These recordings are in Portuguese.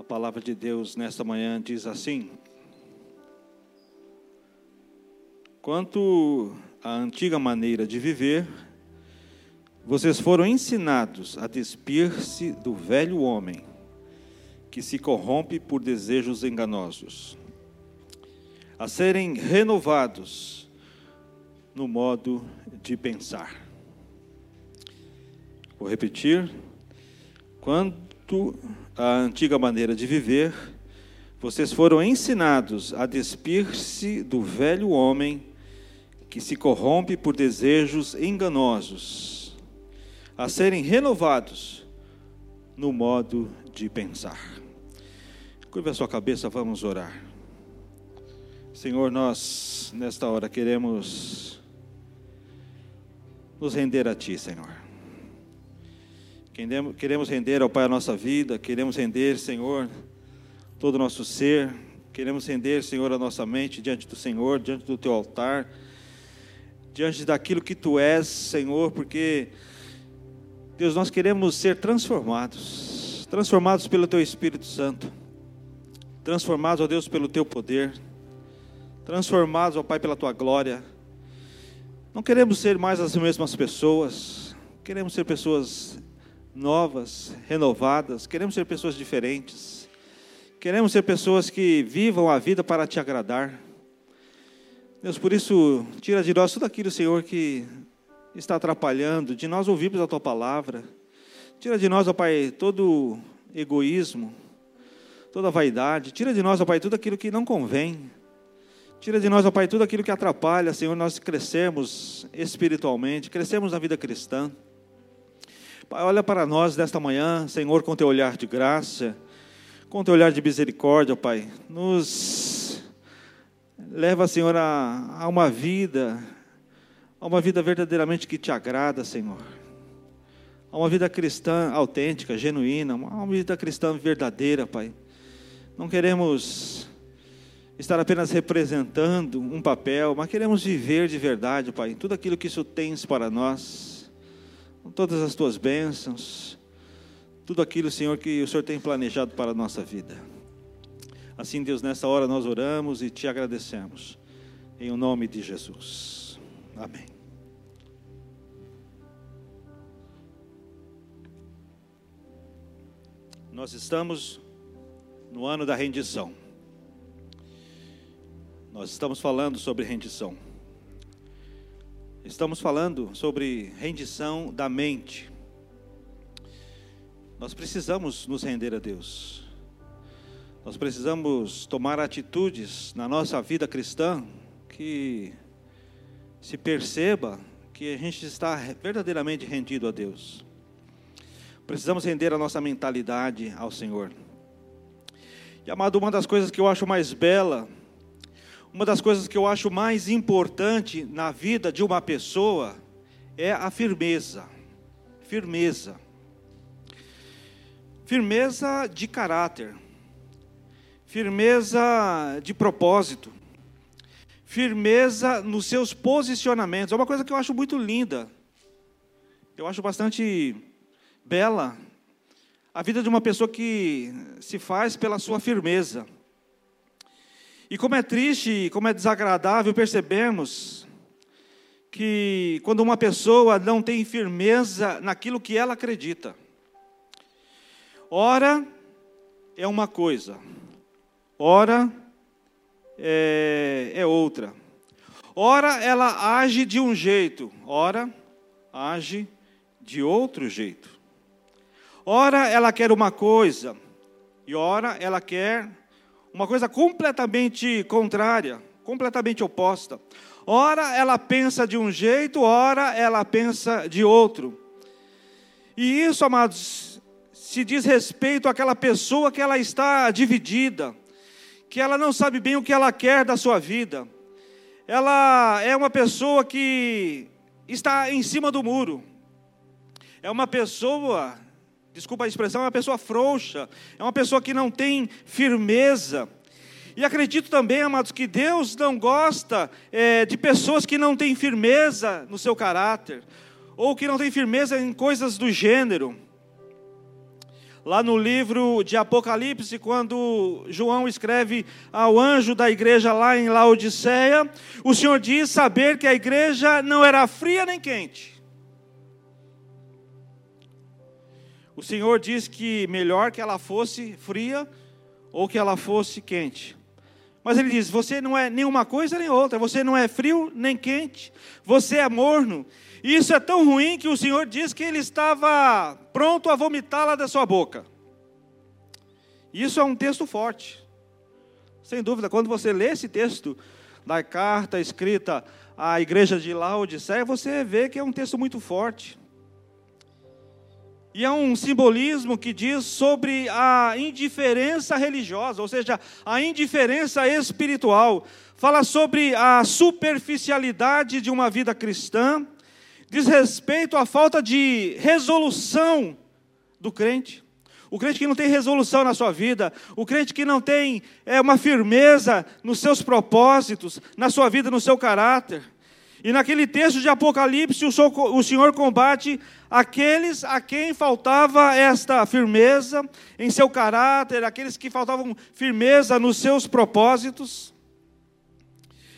A palavra de Deus nesta manhã diz assim: Quanto à antiga maneira de viver, vocês foram ensinados a despir-se do velho homem, que se corrompe por desejos enganosos, a serem renovados no modo de pensar. Vou repetir. Quanto à antiga maneira de viver, vocês foram ensinados a despir-se do velho homem que se corrompe por desejos enganosos, a serem renovados no modo de pensar. Curva a sua cabeça, vamos orar. Senhor, nós nesta hora queremos nos render a Ti, Senhor. Queremos render ao Pai a nossa vida, queremos render, Senhor, todo o nosso ser, queremos render, Senhor, a nossa mente diante do Senhor, diante do Teu altar, diante daquilo que Tu és, Senhor, porque, Deus, nós queremos ser transformados, transformados pelo Teu Espírito Santo, transformados, ó Deus, pelo Teu poder, transformados, ó Pai, pela Tua glória. Não queremos ser mais as mesmas pessoas, queremos ser pessoas novas, renovadas, queremos ser pessoas diferentes, queremos ser pessoas que vivam a vida para te agradar. Deus, por isso, tira de nós tudo aquilo, Senhor, que está atrapalhando, de nós ouvirmos a tua palavra. Tira de nós, ó Pai, todo egoísmo, toda vaidade. Tira de nós, ó Pai, tudo aquilo que não convém. Tira de nós, ó Pai, tudo aquilo que atrapalha, Senhor, nós crescemos espiritualmente, crescemos na vida cristã. Pai, olha para nós nesta manhã, Senhor, com teu olhar de graça, com teu olhar de misericórdia, Pai. Nos leva, Senhor, a, a uma vida, a uma vida verdadeiramente que te agrada, Senhor. A uma vida cristã autêntica, genuína, uma vida cristã verdadeira, Pai. Não queremos estar apenas representando um papel, mas queremos viver de verdade, Pai, tudo aquilo que isso tens para nós com todas as tuas bênçãos, tudo aquilo, Senhor, que o Senhor tem planejado para a nossa vida. Assim, Deus, nessa hora nós oramos e te agradecemos, em o nome de Jesus. Amém. Nós estamos no ano da rendição. Nós estamos falando sobre rendição. Estamos falando sobre rendição da mente. Nós precisamos nos render a Deus. Nós precisamos tomar atitudes na nossa vida cristã que se perceba que a gente está verdadeiramente rendido a Deus. Precisamos render a nossa mentalidade ao Senhor. E amado, uma das coisas que eu acho mais bela uma das coisas que eu acho mais importante na vida de uma pessoa é a firmeza. Firmeza. Firmeza de caráter. Firmeza de propósito. Firmeza nos seus posicionamentos. É uma coisa que eu acho muito linda. Eu acho bastante bela a vida de uma pessoa que se faz pela sua firmeza. E como é triste, como é desagradável percebemos que quando uma pessoa não tem firmeza naquilo que ela acredita. Ora é uma coisa, ora é, é outra. Ora ela age de um jeito, ora age de outro jeito. Ora ela quer uma coisa, e ora ela quer uma coisa completamente contrária, completamente oposta. Ora ela pensa de um jeito, ora ela pensa de outro. E isso, amados, se diz respeito àquela pessoa que ela está dividida, que ela não sabe bem o que ela quer da sua vida. Ela é uma pessoa que está em cima do muro. É uma pessoa desculpa a expressão, é uma pessoa frouxa, é uma pessoa que não tem firmeza. E acredito também, amados, que Deus não gosta é, de pessoas que não têm firmeza no seu caráter, ou que não têm firmeza em coisas do gênero. Lá no livro de Apocalipse, quando João escreve ao anjo da igreja lá em Laodiceia, o Senhor diz saber que a igreja não era fria nem quente. O Senhor diz que melhor que ela fosse fria ou que ela fosse quente. Mas ele diz: você não é nenhuma coisa nem outra, você não é frio nem quente, você é morno. E isso é tão ruim que o Senhor diz que ele estava pronto a vomitá-la da sua boca. Isso é um texto forte. Sem dúvida, quando você lê esse texto da carta escrita à igreja de Laodiceia, você vê que é um texto muito forte. E é um simbolismo que diz sobre a indiferença religiosa, ou seja, a indiferença espiritual. Fala sobre a superficialidade de uma vida cristã, diz respeito à falta de resolução do crente. O crente que não tem resolução na sua vida, o crente que não tem é, uma firmeza nos seus propósitos, na sua vida, no seu caráter. E naquele texto de Apocalipse, o Senhor combate aqueles a quem faltava esta firmeza em seu caráter, aqueles que faltavam firmeza nos seus propósitos.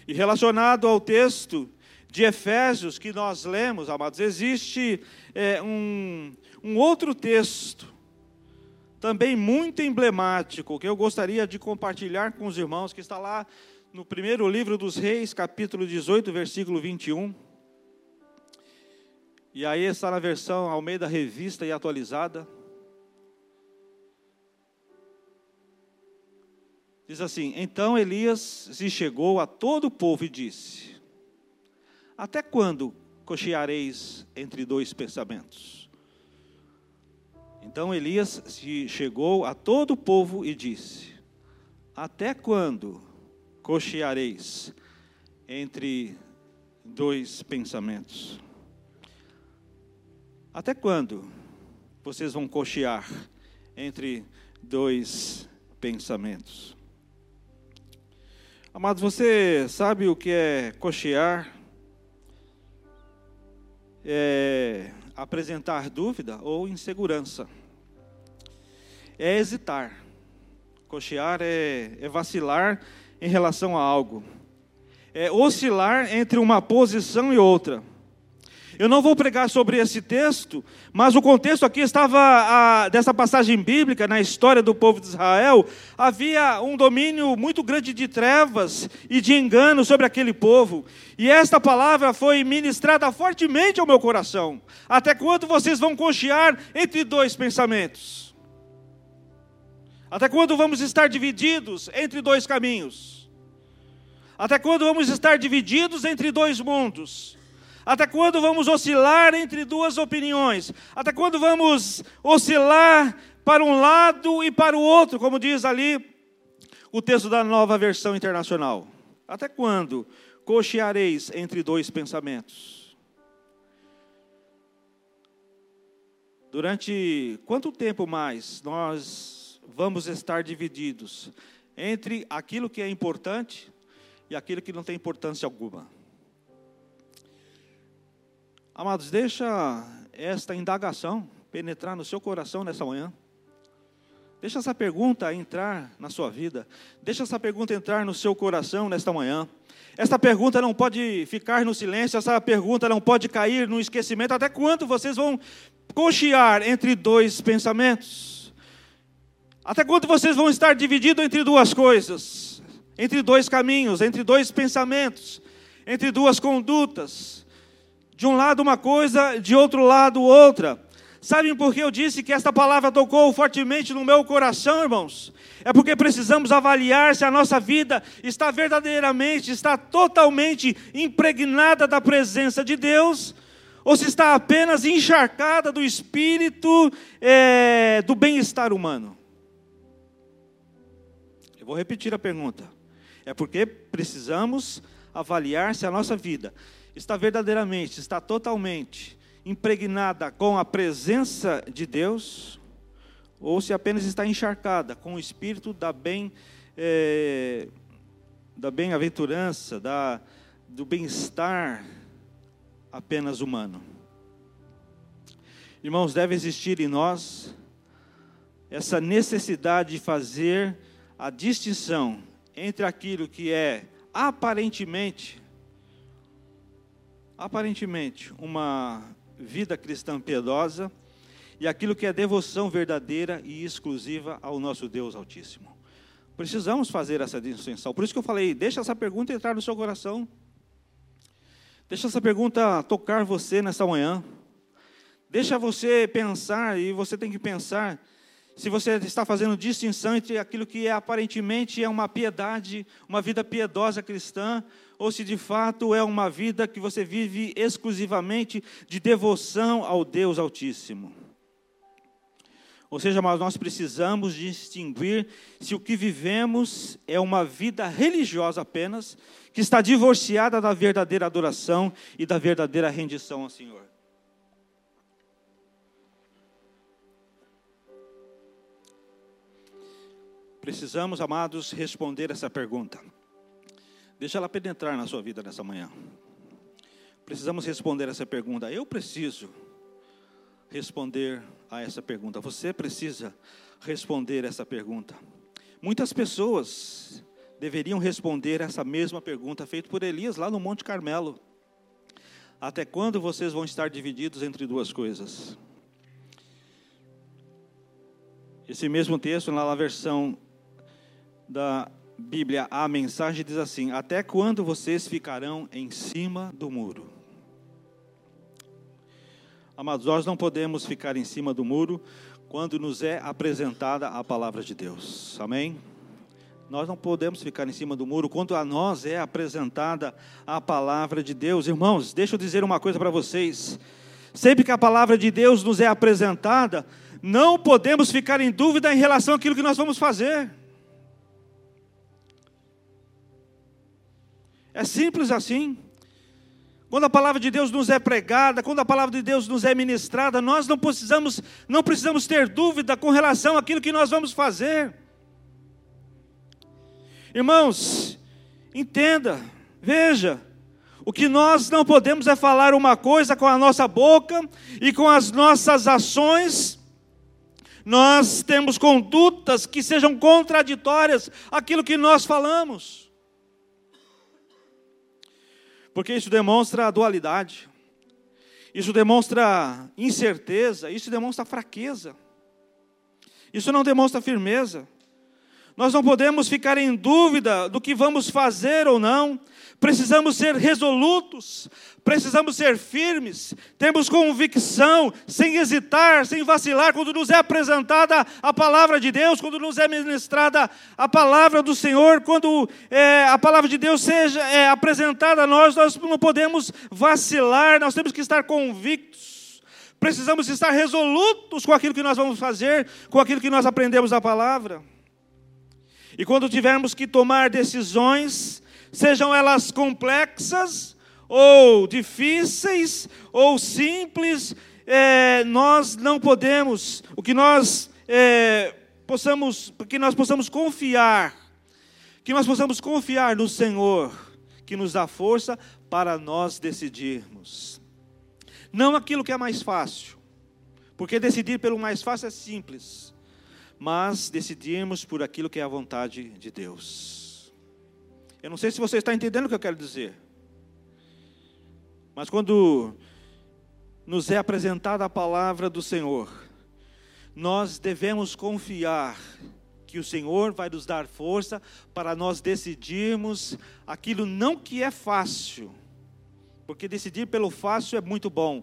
E relacionado ao texto de Efésios que nós lemos, amados, existe é, um, um outro texto, também muito emblemático, que eu gostaria de compartilhar com os irmãos, que está lá no primeiro livro dos Reis, capítulo 18, versículo 21. E aí está na versão ao meio da revista e atualizada. Diz assim: Então Elias se chegou a todo o povo e disse: Até quando cocheareis entre dois pensamentos? Então Elias se chegou a todo o povo e disse: Até quando cocheareis entre dois pensamentos. Até quando vocês vão cochear entre dois pensamentos? Amados, você sabe o que é cochear? É apresentar dúvida ou insegurança. É hesitar. Cochear é, é vacilar em relação a algo. É oscilar entre uma posição e outra. Eu não vou pregar sobre esse texto, mas o contexto aqui estava a, dessa passagem bíblica na história do povo de Israel, havia um domínio muito grande de trevas e de engano sobre aquele povo. E esta palavra foi ministrada fortemente ao meu coração. Até quando vocês vão conchear entre dois pensamentos? Até quando vamos estar divididos entre dois caminhos? Até quando vamos estar divididos entre dois mundos? Até quando vamos oscilar entre duas opiniões? Até quando vamos oscilar para um lado e para o outro, como diz ali o texto da nova versão internacional? Até quando cocheareis entre dois pensamentos? Durante quanto tempo mais nós vamos estar divididos entre aquilo que é importante e aquilo que não tem importância alguma. Amados, deixa esta indagação penetrar no seu coração nessa manhã. Deixa essa pergunta entrar na sua vida. Deixa essa pergunta entrar no seu coração nesta manhã. Esta pergunta não pode ficar no silêncio, essa pergunta não pode cair no esquecimento. Até quando vocês vão cochear entre dois pensamentos? Até quando vocês vão estar divididos entre duas coisas? Entre dois caminhos, entre dois pensamentos, entre duas condutas. De um lado uma coisa, de outro lado outra. Sabem por que eu disse que esta palavra tocou fortemente no meu coração, irmãos? É porque precisamos avaliar se a nossa vida está verdadeiramente, está totalmente impregnada da presença de Deus, ou se está apenas encharcada do espírito é, do bem-estar humano. Vou repetir a pergunta. É porque precisamos avaliar se a nossa vida está verdadeiramente, está totalmente impregnada com a presença de Deus, ou se apenas está encharcada com o espírito da bem é, da bem-aventurança, da do bem-estar apenas humano. Irmãos, deve existir em nós essa necessidade de fazer a distinção entre aquilo que é aparentemente aparentemente uma vida cristã piedosa e aquilo que é devoção verdadeira e exclusiva ao nosso Deus Altíssimo. Precisamos fazer essa distinção. Por isso que eu falei, deixa essa pergunta entrar no seu coração. Deixa essa pergunta tocar você nessa manhã. Deixa você pensar, e você tem que pensar se você está fazendo distinção entre aquilo que é aparentemente é uma piedade, uma vida piedosa cristã, ou se de fato é uma vida que você vive exclusivamente de devoção ao Deus Altíssimo. Ou seja, mas nós precisamos distinguir se o que vivemos é uma vida religiosa apenas, que está divorciada da verdadeira adoração e da verdadeira rendição ao Senhor. Precisamos, amados, responder essa pergunta. Deixa ela penetrar na sua vida nessa manhã. Precisamos responder essa pergunta. Eu preciso responder a essa pergunta. Você precisa responder essa pergunta. Muitas pessoas deveriam responder essa mesma pergunta feita por Elias lá no Monte Carmelo. Até quando vocês vão estar divididos entre duas coisas? Esse mesmo texto, na versão da Bíblia, a mensagem diz assim: Até quando vocês ficarão em cima do muro? Amados, nós não podemos ficar em cima do muro quando nos é apresentada a palavra de Deus. Amém? Nós não podemos ficar em cima do muro quando a nós é apresentada a palavra de Deus. Irmãos, deixa eu dizer uma coisa para vocês. Sempre que a palavra de Deus nos é apresentada, não podemos ficar em dúvida em relação àquilo que nós vamos fazer. É simples assim. Quando a palavra de Deus nos é pregada, quando a palavra de Deus nos é ministrada, nós não precisamos, não precisamos ter dúvida com relação àquilo que nós vamos fazer. Irmãos, entenda, veja, o que nós não podemos é falar uma coisa com a nossa boca e com as nossas ações. Nós temos condutas que sejam contraditórias àquilo que nós falamos porque isso demonstra dualidade, isso demonstra incerteza, isso demonstra fraqueza, isso não demonstra firmeza. Nós não podemos ficar em dúvida do que vamos fazer ou não, precisamos ser resolutos, precisamos ser firmes, temos convicção, sem hesitar, sem vacilar, quando nos é apresentada a palavra de Deus, quando nos é ministrada a palavra do Senhor, quando é, a palavra de Deus seja é, apresentada a nós, nós não podemos vacilar, nós temos que estar convictos, precisamos estar resolutos com aquilo que nós vamos fazer, com aquilo que nós aprendemos da palavra. E quando tivermos que tomar decisões, sejam elas complexas ou difíceis ou simples, é, nós não podemos, o que nós é, possamos, que nós possamos confiar, que nós possamos confiar no Senhor, que nos dá força para nós decidirmos. Não aquilo que é mais fácil, porque decidir pelo mais fácil é simples, mas decidirmos por aquilo que é a vontade de Deus. Eu não sei se você está entendendo o que eu quero dizer. Mas quando nos é apresentada a palavra do Senhor, nós devemos confiar que o Senhor vai nos dar força para nós decidirmos aquilo não que é fácil, porque decidir pelo fácil é muito bom,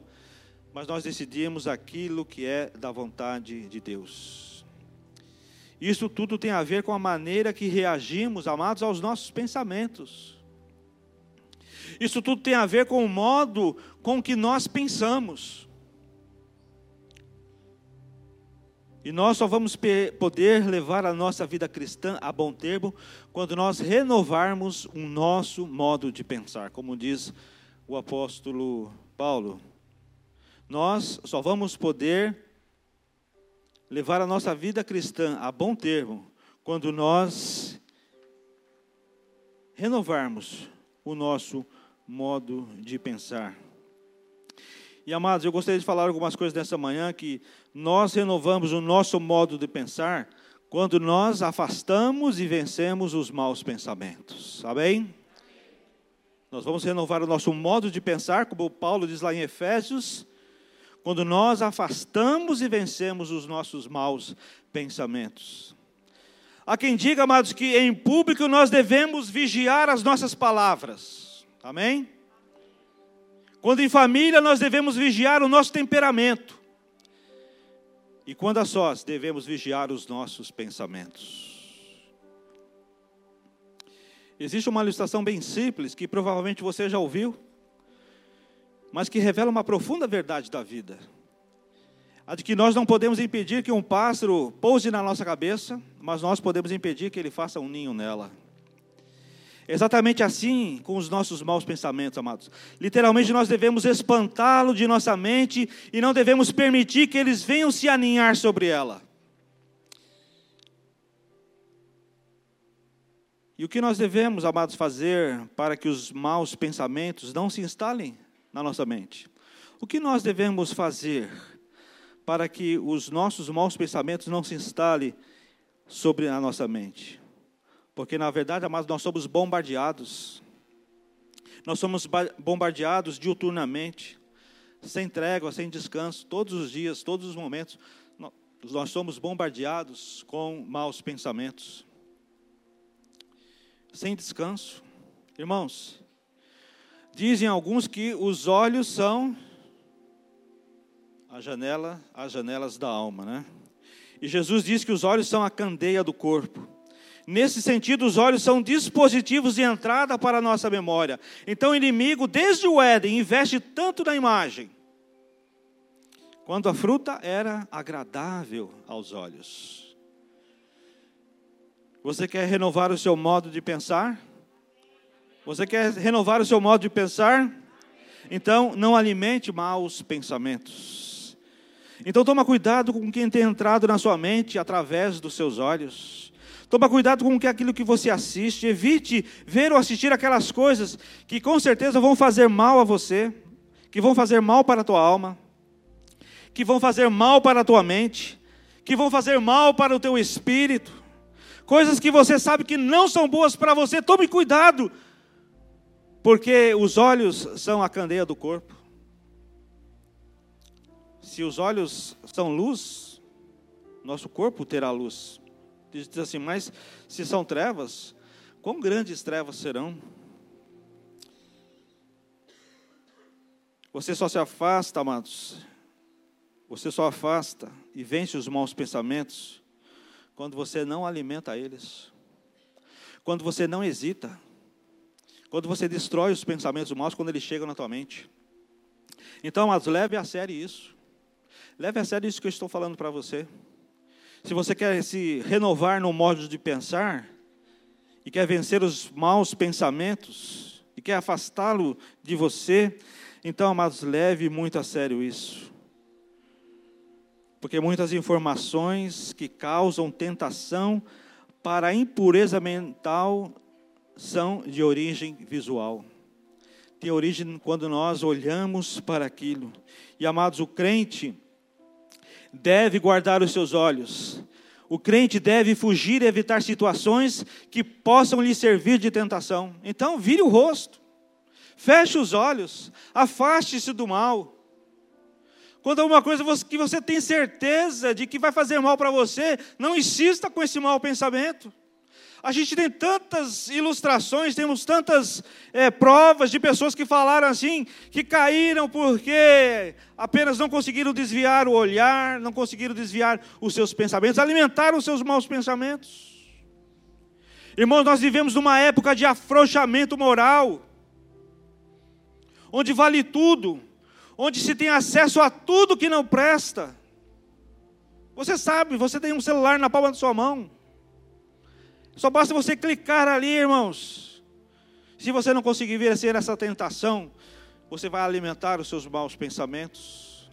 mas nós decidimos aquilo que é da vontade de Deus. Isso tudo tem a ver com a maneira que reagimos, amados, aos nossos pensamentos. Isso tudo tem a ver com o modo com que nós pensamos. E nós só vamos poder levar a nossa vida cristã a bom termo quando nós renovarmos o nosso modo de pensar, como diz o apóstolo Paulo. Nós só vamos poder levar a nossa vida cristã a bom termo quando nós renovarmos o nosso modo de pensar. E amados, eu gostaria de falar algumas coisas nessa manhã que nós renovamos o nosso modo de pensar quando nós afastamos e vencemos os maus pensamentos. Amém? Nós vamos renovar o nosso modo de pensar, como Paulo diz lá em Efésios, quando nós afastamos e vencemos os nossos maus pensamentos. Há quem diga, amados, que em público nós devemos vigiar as nossas palavras. Amém? Quando em família nós devemos vigiar o nosso temperamento. E quando a sós, devemos vigiar os nossos pensamentos. Existe uma ilustração bem simples que provavelmente você já ouviu, mas que revela uma profunda verdade da vida. A de que nós não podemos impedir que um pássaro pouse na nossa cabeça, mas nós podemos impedir que ele faça um ninho nela. Exatamente assim com os nossos maus pensamentos, amados. Literalmente, nós devemos espantá-lo de nossa mente e não devemos permitir que eles venham se aninhar sobre ela. E o que nós devemos, amados, fazer para que os maus pensamentos não se instalem na nossa mente? O que nós devemos fazer para que os nossos maus pensamentos não se instalem sobre a nossa mente? Porque, na verdade, amados, nós somos bombardeados. Nós somos bombardeados diuturnamente, sem trégua, sem descanso, todos os dias, todos os momentos. Nós somos bombardeados com maus pensamentos, sem descanso. Irmãos, dizem alguns que os olhos são a janela, as janelas da alma, né? E Jesus diz que os olhos são a candeia do corpo. Nesse sentido, os olhos são dispositivos de entrada para a nossa memória. Então, o inimigo, desde o Éden, investe tanto na imagem, quando a fruta era agradável aos olhos. Você quer renovar o seu modo de pensar? Você quer renovar o seu modo de pensar? Então, não alimente maus pensamentos. Então, toma cuidado com quem tem entrado na sua mente através dos seus olhos. Toma cuidado com aquilo que você assiste. Evite ver ou assistir aquelas coisas que com certeza vão fazer mal a você, que vão fazer mal para a tua alma, que vão fazer mal para a tua mente, que vão fazer mal para o teu espírito. Coisas que você sabe que não são boas para você. Tome cuidado, porque os olhos são a candeia do corpo. Se os olhos são luz, nosso corpo terá luz. Diz assim: Mas se são trevas, quão grandes trevas serão? Você só se afasta, amados. Você só afasta e vence os maus pensamentos quando você não alimenta eles. Quando você não hesita. Quando você destrói os pensamentos maus quando eles chegam na tua mente. Então, amados, leve a sério isso. Leve a sério isso que eu estou falando para você. Se você quer se renovar no modo de pensar, e quer vencer os maus pensamentos, e quer afastá-lo de você, então, amados, leve muito a sério isso. Porque muitas informações que causam tentação para a impureza mental são de origem visual. Tem origem quando nós olhamos para aquilo. E amados, o crente, deve guardar os seus olhos. O crente deve fugir e evitar situações que possam lhe servir de tentação. Então, vire o rosto, feche os olhos, afaste-se do mal. Quando alguma coisa que você tem certeza de que vai fazer mal para você, não insista com esse mau pensamento. A gente tem tantas ilustrações, temos tantas é, provas de pessoas que falaram assim, que caíram porque apenas não conseguiram desviar o olhar, não conseguiram desviar os seus pensamentos, alimentaram os seus maus pensamentos. Irmãos, nós vivemos numa época de afrouxamento moral, onde vale tudo, onde se tem acesso a tudo que não presta. Você sabe, você tem um celular na palma da sua mão. Só basta você clicar ali, irmãos. Se você não conseguir vencer essa tentação, você vai alimentar os seus maus pensamentos.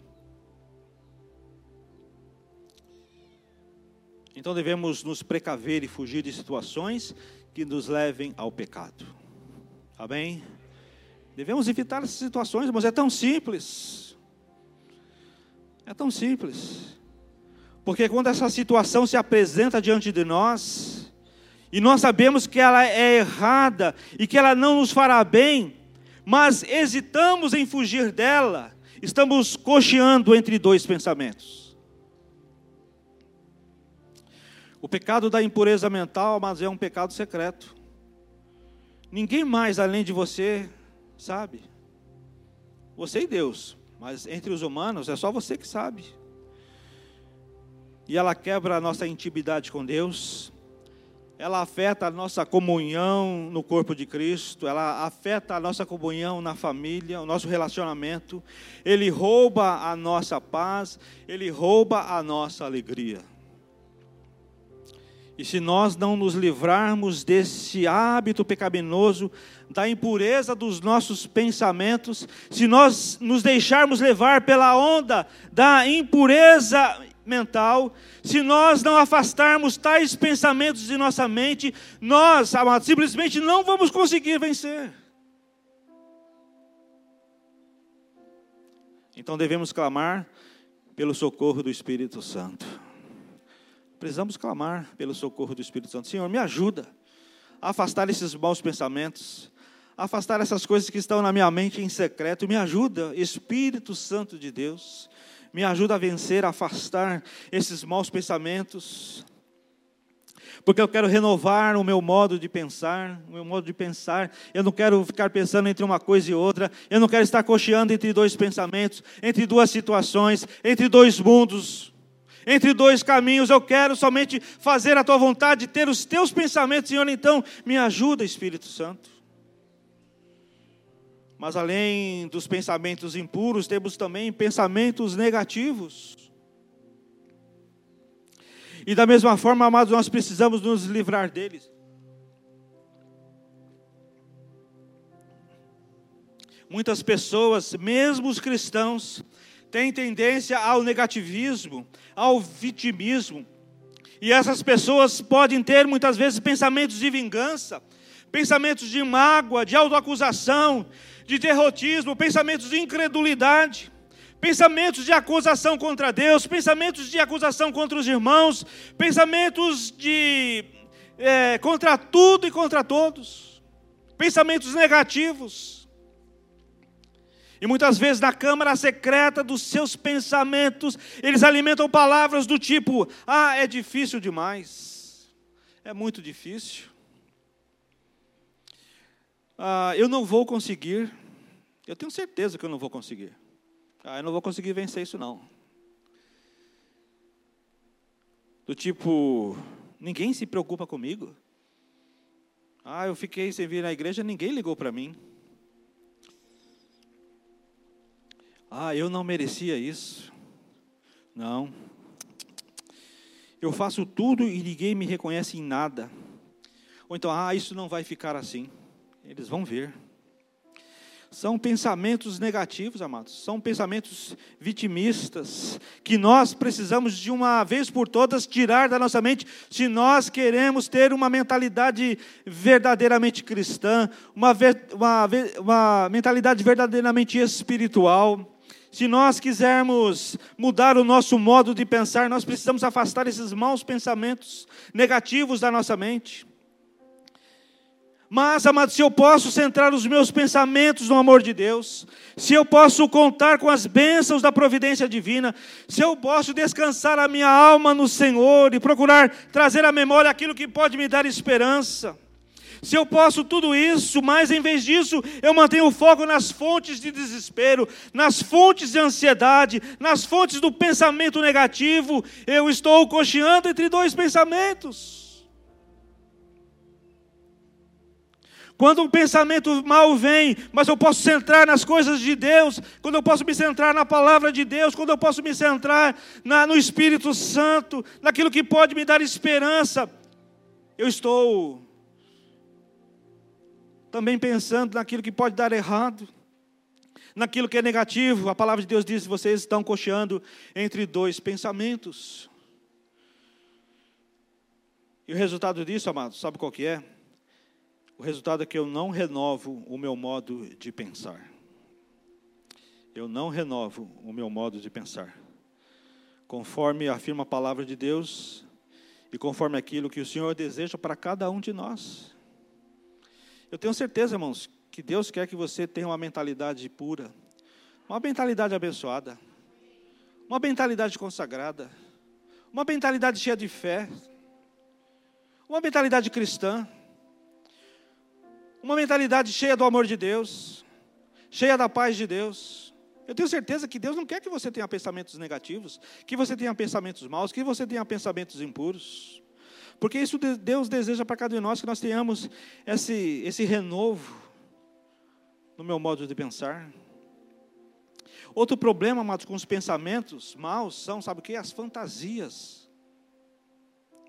Então devemos nos precaver e fugir de situações que nos levem ao pecado. Amém? Devemos evitar essas situações, mas é tão simples. É tão simples. Porque quando essa situação se apresenta diante de nós, e nós sabemos que ela é errada e que ela não nos fará bem, mas hesitamos em fugir dela, estamos cocheando entre dois pensamentos. O pecado da impureza mental, mas é um pecado secreto. Ninguém mais além de você sabe. Você e Deus, mas entre os humanos é só você que sabe. E ela quebra a nossa intimidade com Deus, ela afeta a nossa comunhão no corpo de Cristo, ela afeta a nossa comunhão na família, o nosso relacionamento, ele rouba a nossa paz, ele rouba a nossa alegria. E se nós não nos livrarmos desse hábito pecaminoso, da impureza dos nossos pensamentos, se nós nos deixarmos levar pela onda da impureza mental, se nós não afastarmos tais pensamentos de nossa mente, nós, amados, simplesmente não vamos conseguir vencer. Então devemos clamar pelo socorro do Espírito Santo. Precisamos clamar pelo socorro do Espírito Santo. Senhor, me ajuda a afastar esses maus pensamentos, afastar essas coisas que estão na minha mente em secreto. Me ajuda, Espírito Santo de Deus. Me ajuda a vencer, a afastar esses maus pensamentos. Porque eu quero renovar o meu modo de pensar, o meu modo de pensar. Eu não quero ficar pensando entre uma coisa e outra. Eu não quero estar cocheando entre dois pensamentos, entre duas situações, entre dois mundos entre dois caminhos, eu quero somente fazer a tua vontade, ter os teus pensamentos, Senhor, então me ajuda, Espírito Santo. Mas além dos pensamentos impuros, temos também pensamentos negativos. E da mesma forma, amados, nós precisamos nos livrar deles. Muitas pessoas, mesmo os cristãos, têm tendência ao negativismo, ao vitimismo. E essas pessoas podem ter muitas vezes pensamentos de vingança, pensamentos de mágoa, de autoacusação, de derrotismo, pensamentos de incredulidade, pensamentos de acusação contra Deus, pensamentos de acusação contra os irmãos, pensamentos de é, contra tudo e contra todos, pensamentos negativos. E muitas vezes na câmara secreta dos seus pensamentos, eles alimentam palavras do tipo: ah, é difícil demais, é muito difícil, ah, eu não vou conseguir, eu tenho certeza que eu não vou conseguir, ah, eu não vou conseguir vencer isso não. Do tipo, ninguém se preocupa comigo. Ah, eu fiquei sem vir na igreja, ninguém ligou para mim. Ah, eu não merecia isso. Não. Eu faço tudo e ninguém me reconhece em nada. Ou então, ah, isso não vai ficar assim. Eles vão ver. São pensamentos negativos, amados. São pensamentos vitimistas que nós precisamos de uma vez por todas tirar da nossa mente, se nós queremos ter uma mentalidade verdadeiramente cristã, uma, uma, uma mentalidade verdadeiramente espiritual. Se nós quisermos mudar o nosso modo de pensar, nós precisamos afastar esses maus pensamentos negativos da nossa mente. Mas, amado, se eu posso centrar os meus pensamentos no amor de Deus, se eu posso contar com as bênçãos da providência divina, se eu posso descansar a minha alma no Senhor e procurar trazer à memória aquilo que pode me dar esperança, se eu posso tudo isso, mas em vez disso, eu mantenho o foco nas fontes de desespero, nas fontes de ansiedade, nas fontes do pensamento negativo, eu estou cocheando entre dois pensamentos. Quando um pensamento mal vem, mas eu posso centrar nas coisas de Deus, quando eu posso me centrar na palavra de Deus, quando eu posso me centrar na, no Espírito Santo, naquilo que pode me dar esperança, eu estou também pensando naquilo que pode dar errado, naquilo que é negativo. A palavra de Deus diz: vocês estão cocheando entre dois pensamentos. E o resultado disso, amados, sabe qual que é? O resultado é que eu não renovo o meu modo de pensar. Eu não renovo o meu modo de pensar. conforme afirma a palavra de Deus e conforme aquilo que o Senhor deseja para cada um de nós. Eu tenho certeza, irmãos, que Deus quer que você tenha uma mentalidade pura, uma mentalidade abençoada, uma mentalidade consagrada, uma mentalidade cheia de fé, uma mentalidade cristã, uma mentalidade cheia do amor de Deus, cheia da paz de Deus. Eu tenho certeza que Deus não quer que você tenha pensamentos negativos, que você tenha pensamentos maus, que você tenha pensamentos impuros. Porque isso Deus deseja para cada um de nós que nós tenhamos esse, esse renovo no meu modo de pensar. Outro problema, amados, com os pensamentos maus são, sabe o que? As fantasias.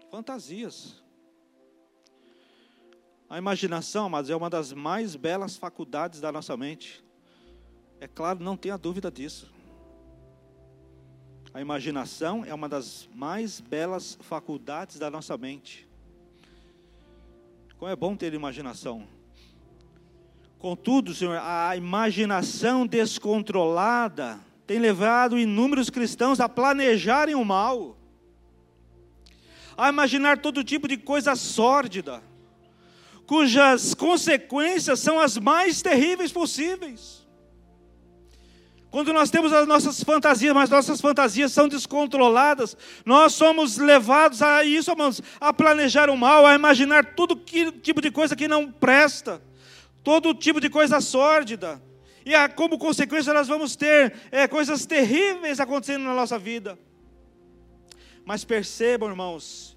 Fantasias. A imaginação, amados, é uma das mais belas faculdades da nossa mente. É claro, não tenha dúvida disso. A imaginação é uma das mais belas faculdades da nossa mente. Como é bom ter imaginação. Contudo, Senhor, a imaginação descontrolada tem levado inúmeros cristãos a planejarem o mal, a imaginar todo tipo de coisa sórdida, cujas consequências são as mais terríveis possíveis. Quando nós temos as nossas fantasias, mas nossas fantasias são descontroladas, nós somos levados a isso, irmãos, a planejar o mal, a imaginar todo que, tipo de coisa que não presta, todo tipo de coisa sórdida. E a, como consequência nós vamos ter é, coisas terríveis acontecendo na nossa vida. Mas percebam, irmãos,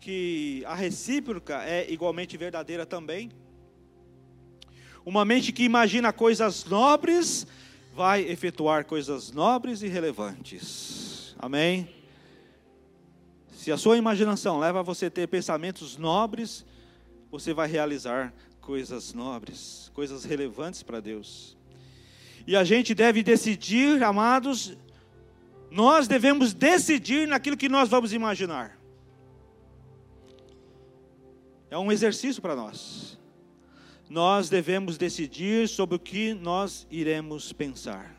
que a recíproca é igualmente verdadeira também. Uma mente que imagina coisas nobres vai efetuar coisas nobres e relevantes. Amém? Se a sua imaginação leva você a ter pensamentos nobres, você vai realizar coisas nobres, coisas relevantes para Deus. E a gente deve decidir, amados, nós devemos decidir naquilo que nós vamos imaginar. É um exercício para nós nós devemos decidir sobre o que nós iremos pensar.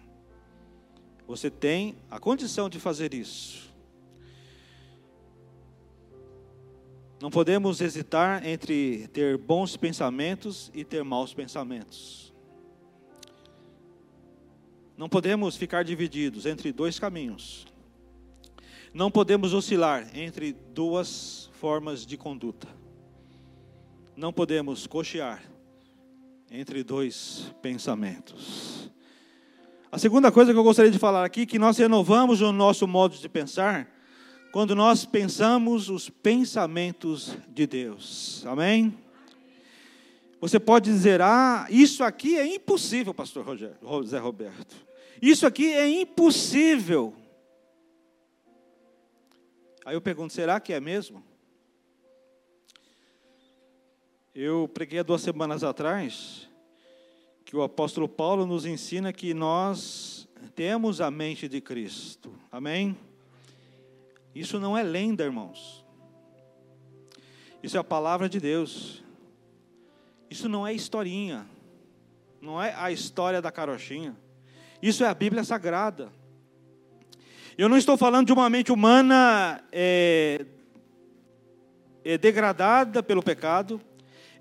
Você tem a condição de fazer isso. Não podemos hesitar entre ter bons pensamentos e ter maus pensamentos. Não podemos ficar divididos entre dois caminhos. Não podemos oscilar entre duas formas de conduta. Não podemos cochear entre dois pensamentos. A segunda coisa que eu gostaria de falar aqui, que nós renovamos o nosso modo de pensar quando nós pensamos os pensamentos de Deus. Amém? Você pode dizer, ah, isso aqui é impossível, pastor José Roberto. Isso aqui é impossível. Aí eu pergunto, será que é mesmo? Eu preguei há duas semanas atrás que o apóstolo Paulo nos ensina que nós temos a mente de Cristo. Amém? Isso não é lenda, irmãos. Isso é a palavra de Deus. Isso não é historinha. Não é a história da carochinha. Isso é a Bíblia Sagrada. Eu não estou falando de uma mente humana é, é degradada pelo pecado.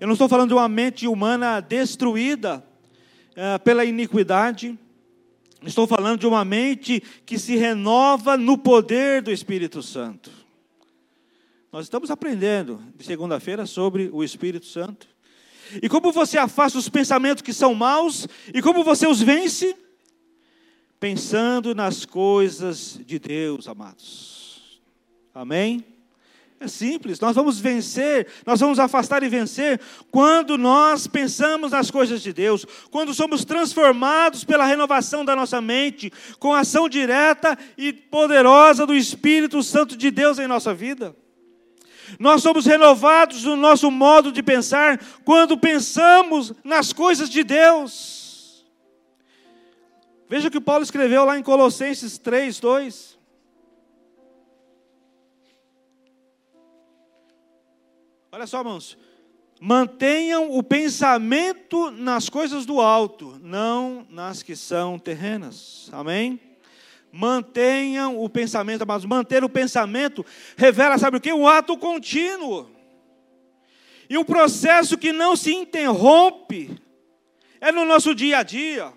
Eu não estou falando de uma mente humana destruída é, pela iniquidade. Estou falando de uma mente que se renova no poder do Espírito Santo. Nós estamos aprendendo de segunda-feira sobre o Espírito Santo. E como você afasta os pensamentos que são maus e como você os vence? Pensando nas coisas de Deus, amados. Amém? É simples, nós vamos vencer, nós vamos afastar e vencer quando nós pensamos nas coisas de Deus, quando somos transformados pela renovação da nossa mente, com a ação direta e poderosa do Espírito Santo de Deus em nossa vida. Nós somos renovados no nosso modo de pensar quando pensamos nas coisas de Deus. Veja o que Paulo escreveu lá em Colossenses 3, 2. Olha só, irmãos. Mantenham o pensamento nas coisas do alto, não nas que são terrenas. Amém? Mantenham o pensamento, amados. Manter o pensamento revela, sabe o que? Um ato contínuo. E um processo que não se interrompe. É no nosso dia a dia.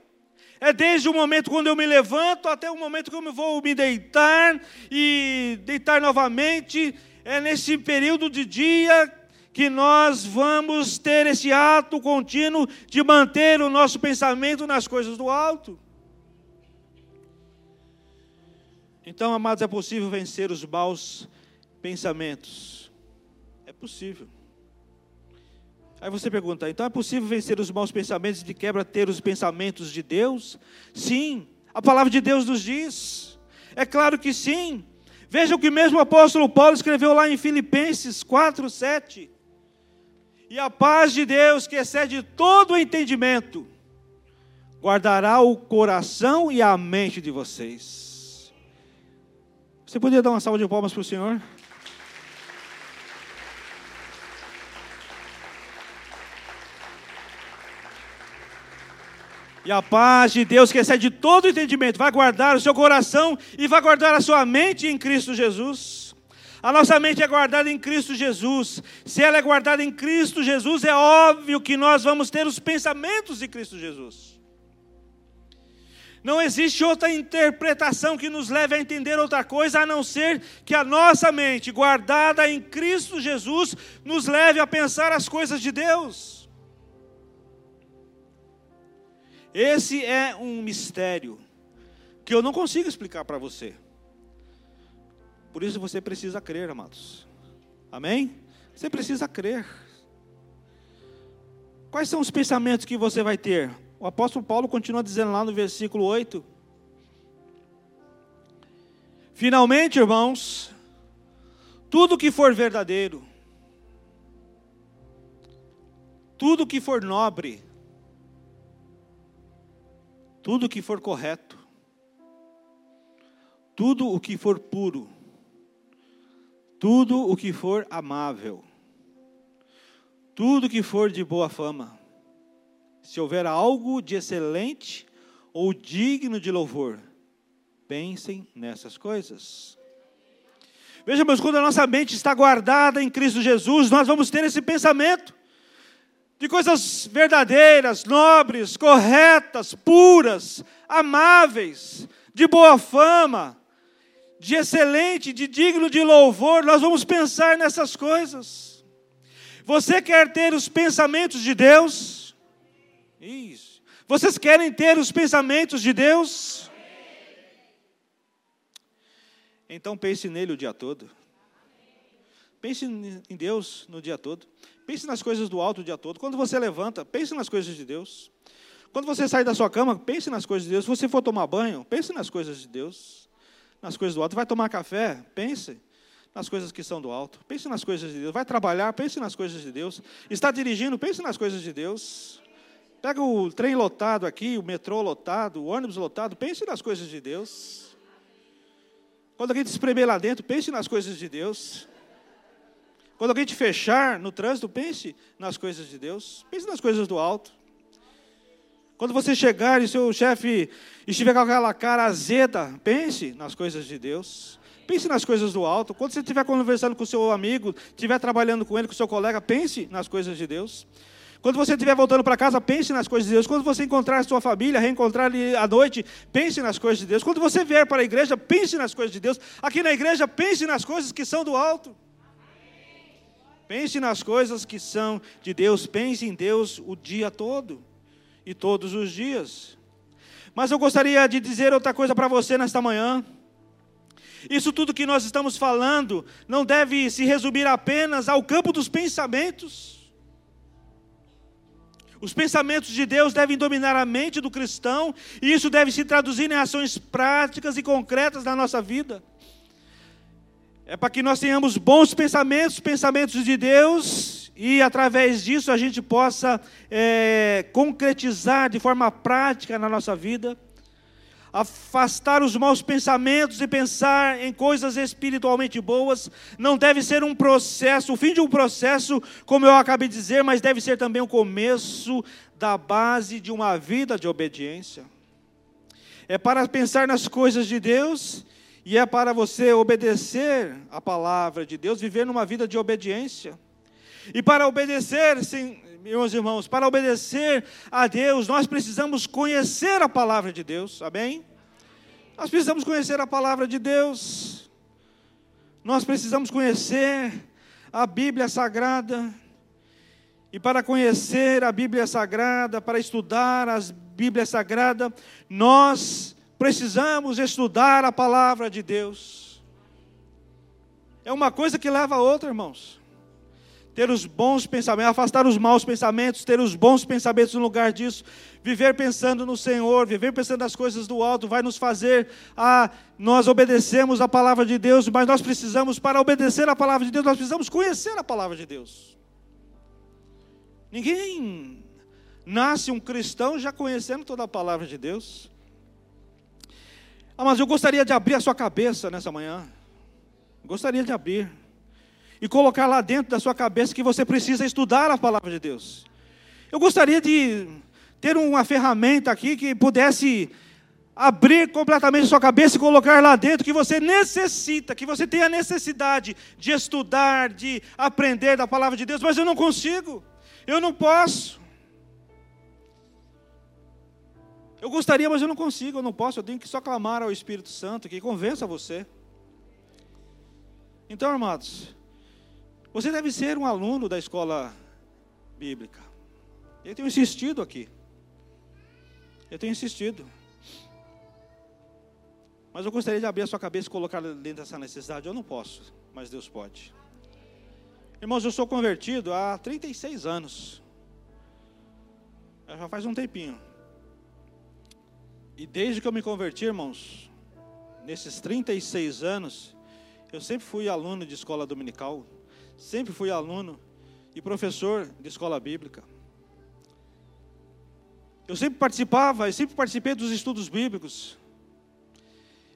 É desde o momento quando eu me levanto até o momento que eu vou me deitar e deitar novamente. É nesse período de dia que nós vamos ter esse ato contínuo de manter o nosso pensamento nas coisas do alto. Então, amados, é possível vencer os maus pensamentos. É possível. Aí você pergunta, então é possível vencer os maus pensamentos e de quebra ter os pensamentos de Deus? Sim, a palavra de Deus nos diz. É claro que sim. Veja o que mesmo o apóstolo Paulo escreveu lá em Filipenses 4, 7. E a paz de Deus, que excede todo o entendimento, guardará o coração e a mente de vocês. Você podia dar uma salva de palmas para o Senhor? E a paz de Deus, que excede todo entendimento, vai guardar o seu coração e vai guardar a sua mente em Cristo Jesus. A nossa mente é guardada em Cristo Jesus. Se ela é guardada em Cristo Jesus, é óbvio que nós vamos ter os pensamentos de Cristo Jesus. Não existe outra interpretação que nos leve a entender outra coisa a não ser que a nossa mente, guardada em Cristo Jesus, nos leve a pensar as coisas de Deus. Esse é um mistério que eu não consigo explicar para você. Por isso você precisa crer, amados. Amém? Você precisa crer. Quais são os pensamentos que você vai ter? O apóstolo Paulo continua dizendo lá no versículo 8. Finalmente, irmãos, tudo que for verdadeiro, tudo que for nobre, tudo que for correto, tudo o que for puro, tudo o que for amável, tudo que for de boa fama, se houver algo de excelente ou digno de louvor, pensem nessas coisas. Veja, meus, quando a nossa mente está guardada em Cristo Jesus, nós vamos ter esse pensamento de coisas verdadeiras, nobres, corretas, puras, amáveis, de boa fama, de excelente, de digno de louvor. Nós vamos pensar nessas coisas. Você quer ter os pensamentos de Deus? Isso. Vocês querem ter os pensamentos de Deus? Então pense nele o dia todo. Pense em Deus no dia todo. Pense nas coisas do alto o dia todo. Quando você levanta, pense nas coisas de Deus. Quando você sai da sua cama, pense nas coisas de Deus. Se você for tomar banho, pense nas coisas de Deus. Nas coisas do alto. Vai tomar café, pense nas coisas que são do alto. Pense nas coisas de Deus. Vai trabalhar, pense nas coisas de Deus. Está dirigindo, pense nas coisas de Deus. Pega o trem lotado aqui, o metrô lotado, o ônibus lotado, pense nas coisas de Deus. Quando alguém te espremer lá dentro, pense nas coisas de Deus. Quando alguém te fechar no trânsito, pense nas coisas de Deus. Pense nas coisas do alto. Quando você chegar e seu chefe estiver com aquela cara azeda, pense nas coisas de Deus. Pense nas coisas do alto. Quando você estiver conversando com seu amigo, estiver trabalhando com ele, com seu colega, pense nas coisas de Deus. Quando você estiver voltando para casa, pense nas coisas de Deus. Quando você encontrar sua família, reencontrar à noite, pense nas coisas de Deus. Quando você vier para a igreja, pense nas coisas de Deus. Aqui na igreja, pense nas coisas que são do alto. Pense nas coisas que são de Deus. Pense em Deus o dia todo e todos os dias. Mas eu gostaria de dizer outra coisa para você nesta manhã. Isso tudo que nós estamos falando não deve se resumir apenas ao campo dos pensamentos. Os pensamentos de Deus devem dominar a mente do cristão, e isso deve se traduzir em ações práticas e concretas na nossa vida. É para que nós tenhamos bons pensamentos, pensamentos de Deus, e através disso a gente possa é, concretizar de forma prática na nossa vida afastar os maus pensamentos e pensar em coisas espiritualmente boas, não deve ser um processo, o fim de um processo, como eu acabei de dizer, mas deve ser também o começo da base de uma vida de obediência. é para pensar nas coisas de Deus e é para você obedecer a palavra de Deus, viver numa vida de obediência. E para obedecer, sim, meus irmãos, para obedecer a Deus, nós precisamos conhecer a palavra de Deus, amém? Nós precisamos conhecer a palavra de Deus, nós precisamos conhecer a Bíblia Sagrada, e para conhecer a Bíblia Sagrada, para estudar a Bíblia Sagrada, nós precisamos estudar a palavra de Deus. É uma coisa que leva a outra, irmãos ter os bons pensamentos, afastar os maus pensamentos, ter os bons pensamentos no lugar disso, viver pensando no Senhor, viver pensando nas coisas do alto, vai nos fazer a nós obedecemos a palavra de Deus, mas nós precisamos para obedecer a palavra de Deus, nós precisamos conhecer a palavra de Deus. Ninguém nasce um cristão já conhecendo toda a palavra de Deus. Ah, mas eu gostaria de abrir a sua cabeça nessa manhã. Gostaria de abrir e colocar lá dentro da sua cabeça que você precisa estudar a palavra de Deus. Eu gostaria de ter uma ferramenta aqui que pudesse abrir completamente sua cabeça e colocar lá dentro que você necessita, que você tem a necessidade de estudar, de aprender da palavra de Deus, mas eu não consigo, eu não posso. Eu gostaria, mas eu não consigo, eu não posso, eu tenho que só clamar ao Espírito Santo que convença você. Então, amados, você deve ser um aluno da escola bíblica. Eu tenho insistido aqui. Eu tenho insistido. Mas eu gostaria de abrir a sua cabeça e colocar dentro dessa necessidade. Eu não posso, mas Deus pode. Irmãos, eu sou convertido há 36 anos. Já faz um tempinho. E desde que eu me converti, irmãos, nesses 36 anos, eu sempre fui aluno de escola dominical, Sempre fui aluno e professor de escola bíblica. Eu sempre participava, eu sempre participei dos estudos bíblicos.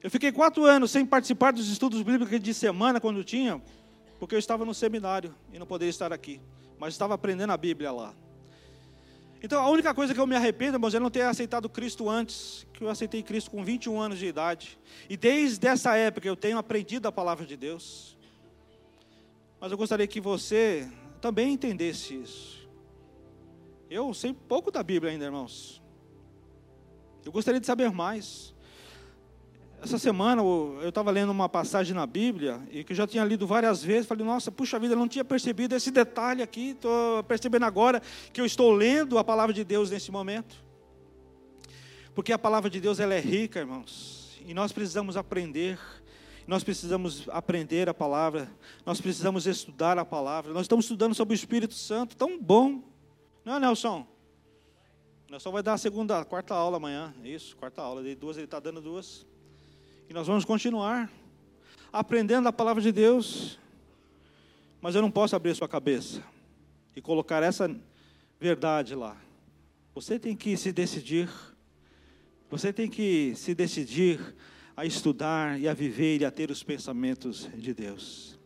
Eu fiquei quatro anos sem participar dos estudos bíblicos de semana, quando tinha, porque eu estava no seminário e não poderia estar aqui, mas estava aprendendo a Bíblia lá. Então, a única coisa que eu me arrependo, irmãos, é não ter aceitado Cristo antes, que eu aceitei Cristo com 21 anos de idade. E desde essa época eu tenho aprendido a palavra de Deus. Mas eu gostaria que você também entendesse isso. Eu sei pouco da Bíblia ainda, irmãos. Eu gostaria de saber mais. Essa semana eu estava lendo uma passagem na Bíblia e que eu já tinha lido várias vezes. Falei, nossa, puxa vida, eu não tinha percebido esse detalhe aqui. Estou percebendo agora que eu estou lendo a palavra de Deus nesse momento. Porque a palavra de Deus ela é rica, irmãos. E nós precisamos aprender nós precisamos aprender a palavra, nós precisamos estudar a palavra. Nós estamos estudando sobre o Espírito Santo, tão bom. Não é, Nelson? Nelson vai dar a segunda, a quarta aula amanhã. Isso, quarta aula. De duas, ele está dando duas. E nós vamos continuar aprendendo a palavra de Deus. Mas eu não posso abrir sua cabeça e colocar essa verdade lá. Você tem que se decidir. Você tem que se decidir a estudar e a viver e a ter os pensamentos de Deus.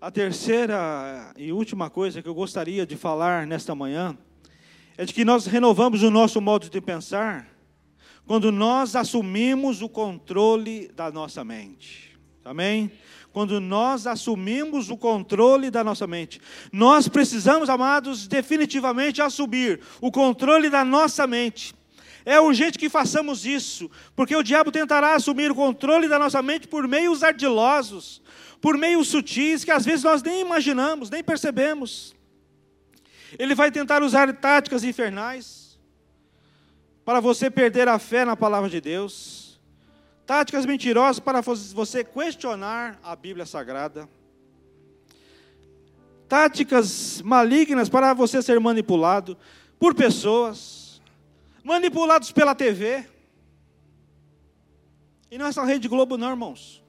A terceira e última coisa que eu gostaria de falar nesta manhã é de que nós renovamos o nosso modo de pensar quando nós assumimos o controle da nossa mente. Amém? Quando nós assumimos o controle da nossa mente. Nós precisamos, amados, definitivamente assumir o controle da nossa mente. É urgente que façamos isso, porque o diabo tentará assumir o controle da nossa mente por meios ardilosos, por meios sutis que às vezes nós nem imaginamos, nem percebemos. Ele vai tentar usar táticas infernais para você perder a fé na palavra de Deus, táticas mentirosas para você questionar a Bíblia Sagrada, táticas malignas para você ser manipulado por pessoas manipulados pela TV. E não é só Rede Globo, não, irmãos.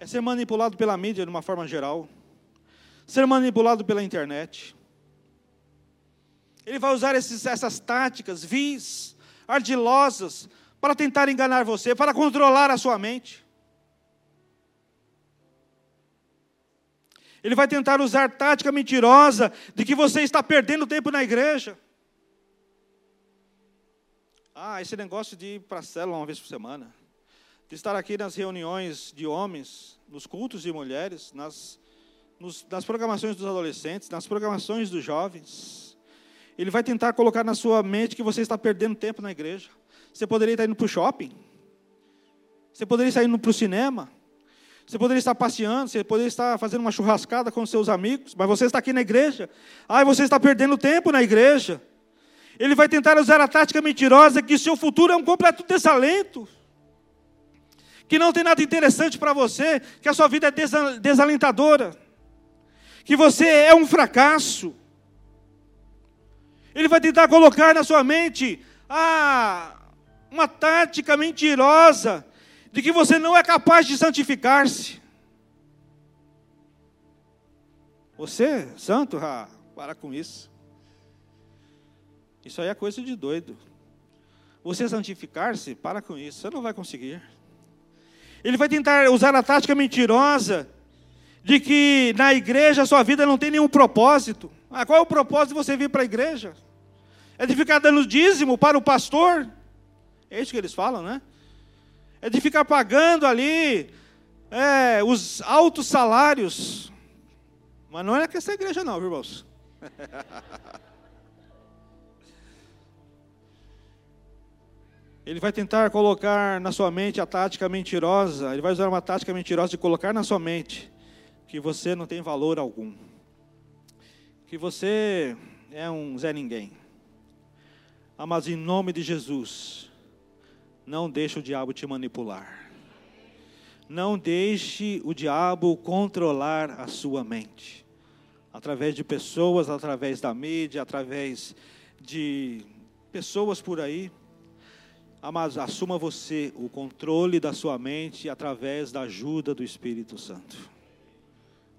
É ser manipulado pela mídia de uma forma geral. Ser manipulado pela internet. Ele vai usar esses, essas táticas vis, ardilosas, para tentar enganar você, para controlar a sua mente. Ele vai tentar usar tática mentirosa de que você está perdendo tempo na igreja. Ah, esse negócio de ir para a célula uma vez por semana, de estar aqui nas reuniões de homens, nos cultos de mulheres, nas, nos, nas programações dos adolescentes, nas programações dos jovens. Ele vai tentar colocar na sua mente que você está perdendo tempo na igreja. Você poderia estar indo para o shopping. Você poderia estar indo para o cinema. Você poderia estar passeando, você poderia estar fazendo uma churrascada com seus amigos, mas você está aqui na igreja. Ah, você está perdendo tempo na igreja. Ele vai tentar usar a tática mentirosa que seu futuro é um completo desalento. Que não tem nada interessante para você, que a sua vida é desalentadora. Que você é um fracasso. Ele vai tentar colocar na sua mente ah, uma tática mentirosa de que você não é capaz de santificar-se. Você, santo, ah, para com isso. Isso aí é coisa de doido. Você santificar-se, para com isso, você não vai conseguir. Ele vai tentar usar a tática mentirosa de que na igreja a sua vida não tem nenhum propósito. Ah, qual é o propósito de você vir para a igreja? É de ficar dando dízimo para o pastor? É isso que eles falam, né? é de ficar pagando ali é, os altos salários. Mas não é que essa igreja não, viu, irmãos? Ele vai tentar colocar na sua mente a tática mentirosa, ele vai usar uma tática mentirosa de colocar na sua mente que você não tem valor algum, que você é um Zé Ninguém. Ah, mas em nome de Jesus, não deixe o diabo te manipular. Não deixe o diabo controlar a sua mente. Através de pessoas, através da mídia, através de pessoas por aí. Mas assuma você o controle da sua mente através da ajuda do Espírito Santo.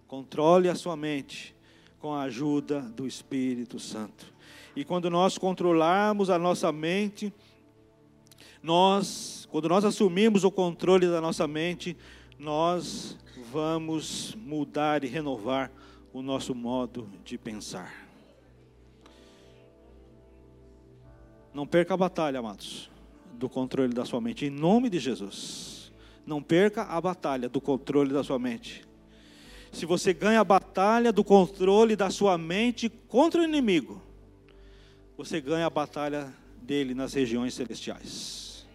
Controle a sua mente com a ajuda do Espírito Santo. E quando nós controlarmos a nossa mente, nós, quando nós assumimos o controle da nossa mente, nós vamos mudar e renovar o nosso modo de pensar. Não perca a batalha, amados, do controle da sua mente, em nome de Jesus. Não perca a batalha do controle da sua mente. Se você ganha a batalha do controle da sua mente contra o inimigo, você ganha a batalha dele nas regiões celestiais.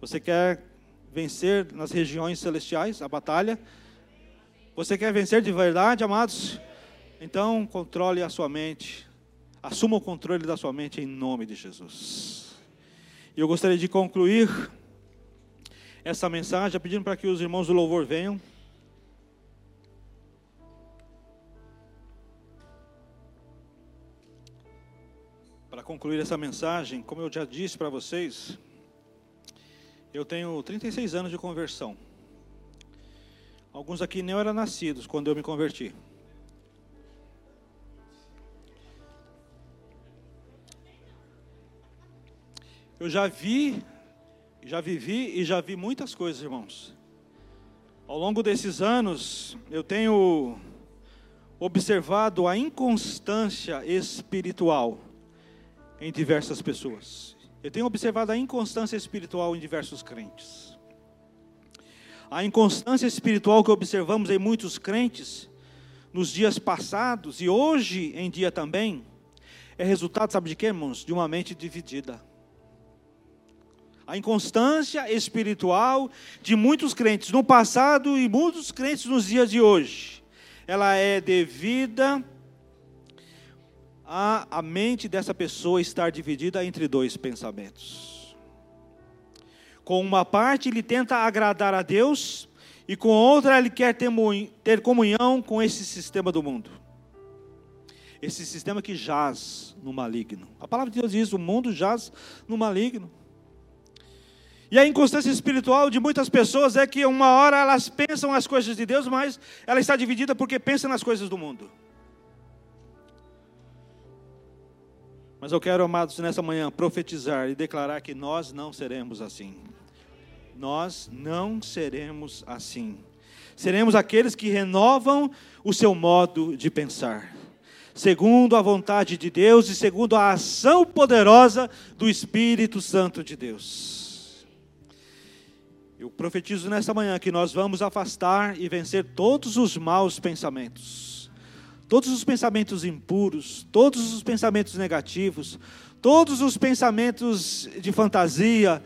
Você quer vencer nas regiões celestiais a batalha? Você quer vencer de verdade, amados? Então, controle a sua mente. Assuma o controle da sua mente em nome de Jesus. E eu gostaria de concluir essa mensagem pedindo para que os irmãos do louvor venham. Para concluir essa mensagem, como eu já disse para vocês, eu tenho 36 anos de conversão. Alguns aqui nem eram nascidos quando eu me converti. Eu já vi, já vivi e já vi muitas coisas, irmãos. Ao longo desses anos, eu tenho observado a inconstância espiritual em diversas pessoas. Eu tenho observado a inconstância espiritual em diversos crentes. A inconstância espiritual que observamos em muitos crentes nos dias passados e hoje em dia também é resultado, sabe de quê, irmãos? De uma mente dividida. A inconstância espiritual de muitos crentes no passado e muitos crentes nos dias de hoje, ela é devida a, a mente dessa pessoa estar dividida entre dois pensamentos. Com uma parte ele tenta agradar a Deus, e com outra ele quer ter, comunhão com esse sistema do mundo. Esse sistema que jaz no maligno. A palavra de Deus diz: o mundo jaz no maligno. E a inconstância espiritual de muitas pessoas é que uma hora elas pensam as coisas de Deus, mas ela está dividida porque pensa nas coisas do mundo. Mas eu quero, amados, nessa manhã profetizar e declarar que nós não seremos assim. Nós não seremos assim. Seremos aqueles que renovam o seu modo de pensar. segundo a vontade de Deus e segundo a ação poderosa do Espírito Santo de Deus. Eu profetizo nesta manhã que nós vamos afastar e vencer todos os maus pensamentos, todos os pensamentos impuros, todos os pensamentos negativos, todos os pensamentos de fantasia,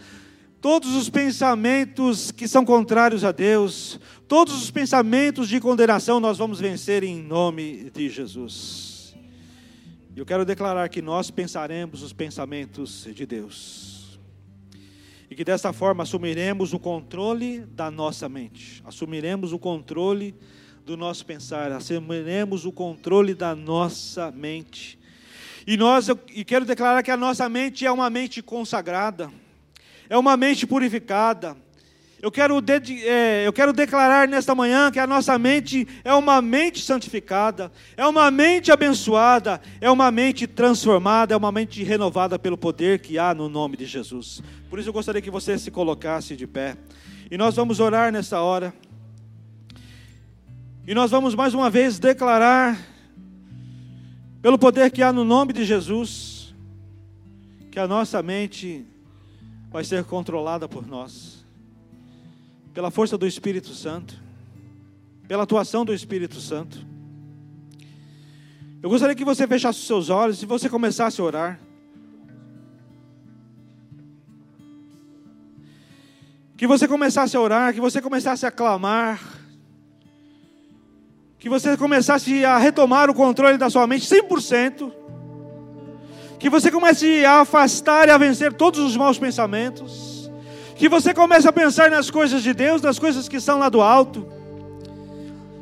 todos os pensamentos que são contrários a Deus, todos os pensamentos de condenação nós vamos vencer em nome de Jesus. Eu quero declarar que nós pensaremos os pensamentos de Deus. E que desta forma assumiremos o controle da nossa mente, assumiremos o controle do nosso pensar, assumiremos o controle da nossa mente. E nós, eu, e quero declarar que a nossa mente é uma mente consagrada é uma mente purificada. Eu quero, é, eu quero declarar nesta manhã que a nossa mente é uma mente santificada, é uma mente abençoada, é uma mente transformada, é uma mente renovada pelo poder que há no nome de Jesus. Por isso eu gostaria que você se colocasse de pé. E nós vamos orar nessa hora. E nós vamos mais uma vez declarar, pelo poder que há no nome de Jesus, que a nossa mente vai ser controlada por nós, pela força do Espírito Santo, pela atuação do Espírito Santo. Eu gostaria que você fechasse os seus olhos e você começasse a orar. Que você começasse a orar, que você começasse a clamar, que você começasse a retomar o controle da sua mente 100%. Que você comece a afastar e a vencer todos os maus pensamentos. Que você comece a pensar nas coisas de Deus, nas coisas que estão lá do alto.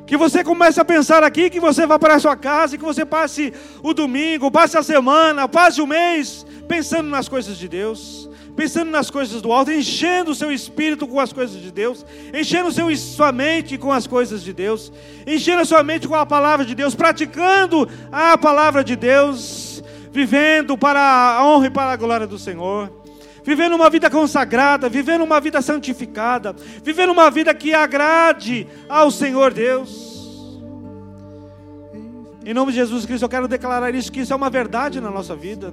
Que você comece a pensar aqui, que você vá para a sua casa, que você passe o domingo, passe a semana, passe o mês, pensando nas coisas de Deus, pensando nas coisas do alto, enchendo o seu espírito com as coisas de Deus, enchendo seu, sua mente com as coisas de Deus, enchendo a sua mente com a palavra de Deus, praticando a palavra de Deus vivendo para a honra e para a glória do Senhor, vivendo uma vida consagrada, vivendo uma vida santificada, vivendo uma vida que agrade ao Senhor Deus. Em nome de Jesus Cristo, eu quero declarar isso, que isso é uma verdade na nossa vida,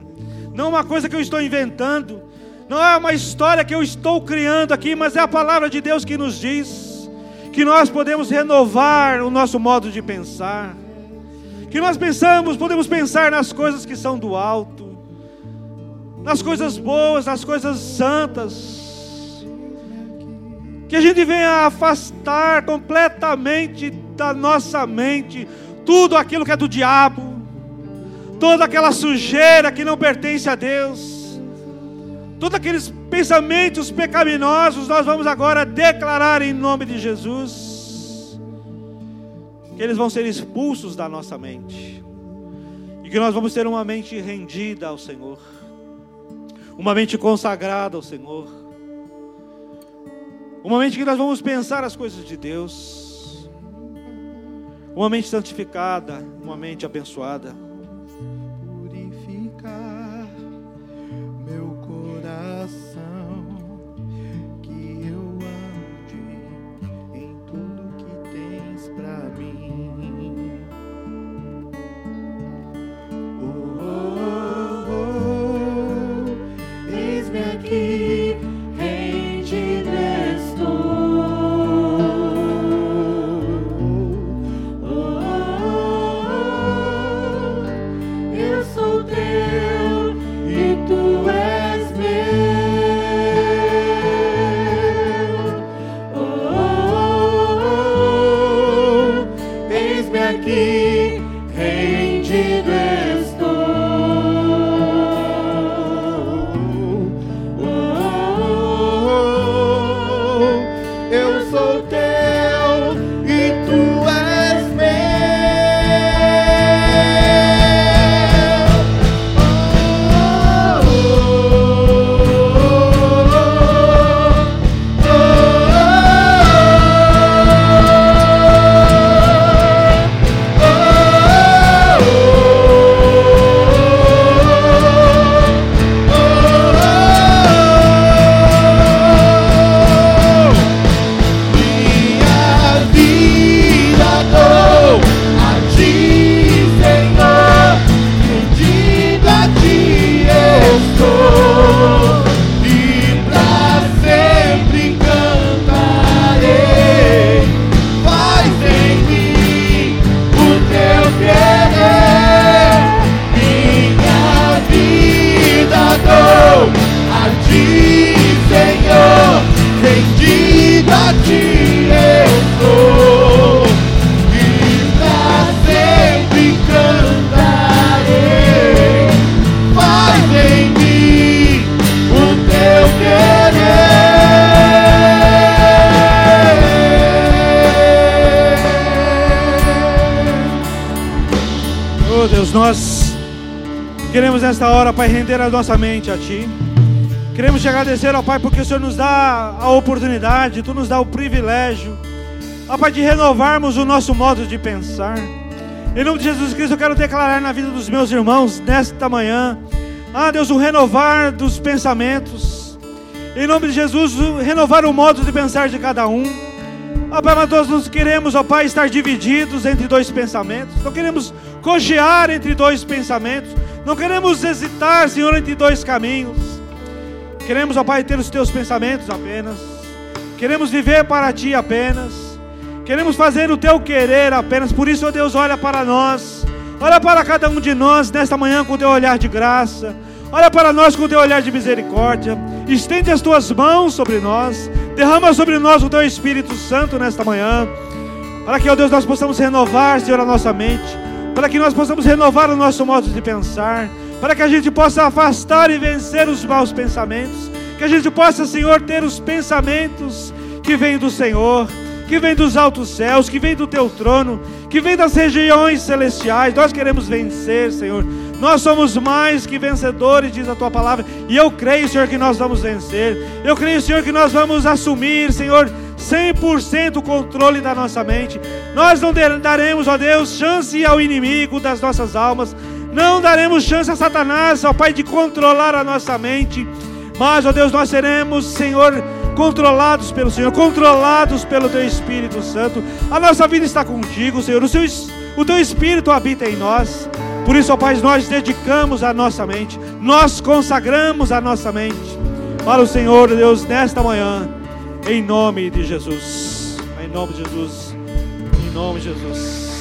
não é uma coisa que eu estou inventando, não é uma história que eu estou criando aqui, mas é a palavra de Deus que nos diz que nós podemos renovar o nosso modo de pensar que nós pensamos, podemos pensar nas coisas que são do alto, nas coisas boas, nas coisas santas. Que a gente venha afastar completamente da nossa mente tudo aquilo que é do diabo, toda aquela sujeira que não pertence a Deus, todos aqueles pensamentos pecaminosos, nós vamos agora declarar em nome de Jesus que eles vão ser expulsos da nossa mente, e que nós vamos ter uma mente rendida ao Senhor, uma mente consagrada ao Senhor, uma mente que nós vamos pensar as coisas de Deus, uma mente santificada, uma mente abençoada. Hora, Pai, render a nossa mente a Ti. Queremos te agradecer, ó Pai, porque o Senhor nos dá a oportunidade, Tu nos dá o privilégio, ó Pai, de renovarmos o nosso modo de pensar. Em nome de Jesus Cristo, eu quero declarar na vida dos meus irmãos nesta manhã, ah Deus, o renovar dos pensamentos. Em nome de Jesus, renovar o modo de pensar de cada um. Ó Pai, mas nós não queremos, ó Pai, estar divididos entre dois pensamentos. Não queremos cochear entre dois pensamentos. Não queremos hesitar, Senhor, entre dois caminhos. Queremos, ó Pai, ter os teus pensamentos apenas. Queremos viver para ti apenas. Queremos fazer o teu querer apenas. Por isso, ó Deus, olha para nós. Olha para cada um de nós nesta manhã com o teu olhar de graça. Olha para nós com o teu olhar de misericórdia. Estende as tuas mãos sobre nós. Derrama sobre nós o teu Espírito Santo nesta manhã. Para que, ó Deus, nós possamos renovar, Senhor, a nossa mente. Para que nós possamos renovar o nosso modo de pensar para que a gente possa afastar e vencer os maus pensamentos, que a gente possa, Senhor, ter os pensamentos que vêm do Senhor, que vêm dos altos céus, que vêm do teu trono, que vêm das regiões celestiais. Nós queremos vencer, Senhor. Nós somos mais que vencedores, diz a tua palavra, e eu creio, Senhor, que nós vamos vencer. Eu creio, Senhor, que nós vamos assumir, Senhor, 100% o controle da nossa mente. Nós não daremos, ó Deus, chance ao inimigo das nossas almas. Não daremos chance a Satanás, ó Pai, de controlar a nossa mente. Mas, ó Deus, nós seremos, Senhor, controlados pelo Senhor, controlados pelo Teu Espírito Santo. A nossa vida está contigo, Senhor. O, seu, o Teu Espírito habita em nós. Por isso, ó Pai, nós dedicamos a nossa mente, nós consagramos a nossa mente para o Senhor, Deus, nesta manhã, em nome de Jesus. Em nome de Jesus. Em nome de Jesus.